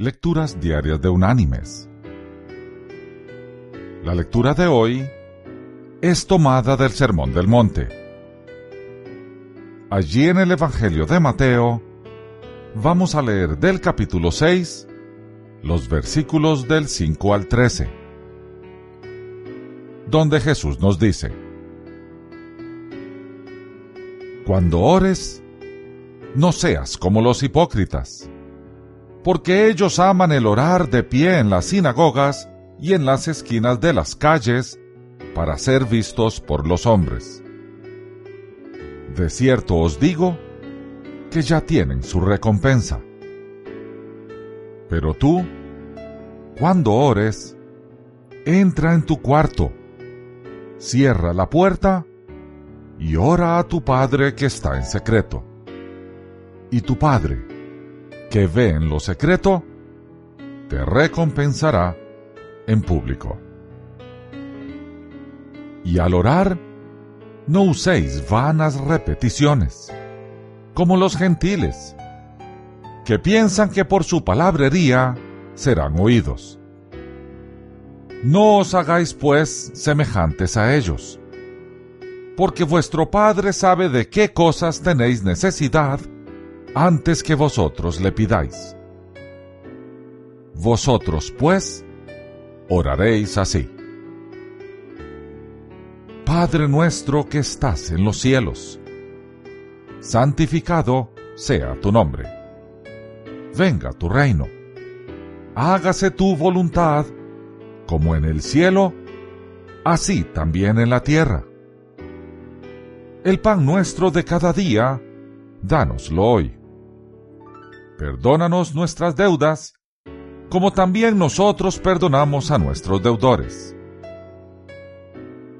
Lecturas Diarias de Unánimes. La lectura de hoy es tomada del Sermón del Monte. Allí en el Evangelio de Mateo vamos a leer del capítulo 6 los versículos del 5 al 13, donde Jesús nos dice, Cuando ores, no seas como los hipócritas porque ellos aman el orar de pie en las sinagogas y en las esquinas de las calles para ser vistos por los hombres. De cierto os digo que ya tienen su recompensa. Pero tú, cuando ores, entra en tu cuarto, cierra la puerta y ora a tu Padre que está en secreto. Y tu Padre, que ve en lo secreto, te recompensará en público. Y al orar, no uséis vanas repeticiones, como los gentiles, que piensan que por su palabrería serán oídos. No os hagáis pues semejantes a ellos, porque vuestro Padre sabe de qué cosas tenéis necesidad antes que vosotros le pidáis. Vosotros, pues, oraréis así. Padre nuestro que estás en los cielos, santificado sea tu nombre. Venga tu reino. Hágase tu voluntad, como en el cielo, así también en la tierra. El pan nuestro de cada día, dánoslo hoy Perdónanos nuestras deudas, como también nosotros perdonamos a nuestros deudores.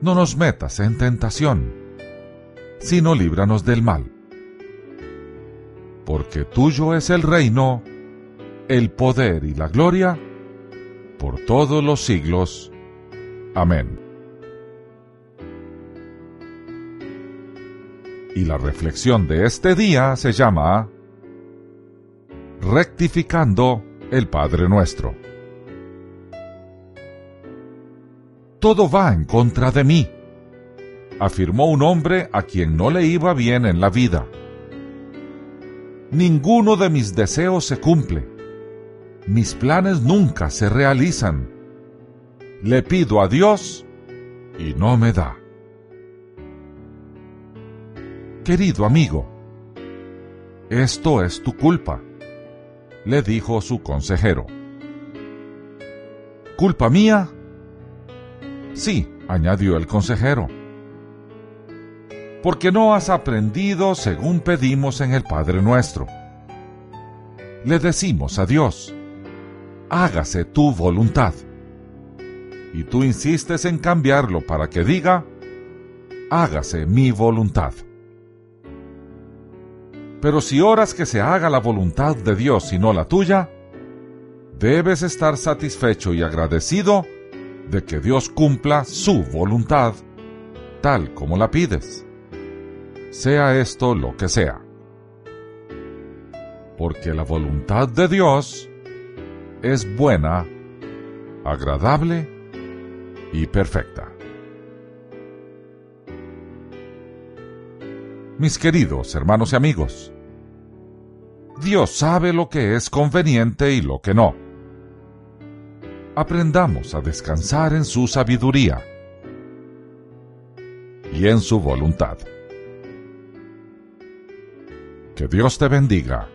No nos metas en tentación, sino líbranos del mal. Porque tuyo es el reino, el poder y la gloria, por todos los siglos. Amén. Y la reflexión de este día se llama rectificando el Padre nuestro. Todo va en contra de mí, afirmó un hombre a quien no le iba bien en la vida. Ninguno de mis deseos se cumple. Mis planes nunca se realizan. Le pido a Dios y no me da. Querido amigo, esto es tu culpa le dijo su consejero. ¿Culpa mía? Sí, añadió el consejero. Porque no has aprendido según pedimos en el Padre nuestro. Le decimos a Dios, hágase tu voluntad. Y tú insistes en cambiarlo para que diga, hágase mi voluntad. Pero si oras que se haga la voluntad de Dios y no la tuya, debes estar satisfecho y agradecido de que Dios cumpla su voluntad tal como la pides, sea esto lo que sea. Porque la voluntad de Dios es buena, agradable y perfecta. Mis queridos hermanos y amigos. Dios sabe lo que es conveniente y lo que no. Aprendamos a descansar en su sabiduría y en su voluntad. Que Dios te bendiga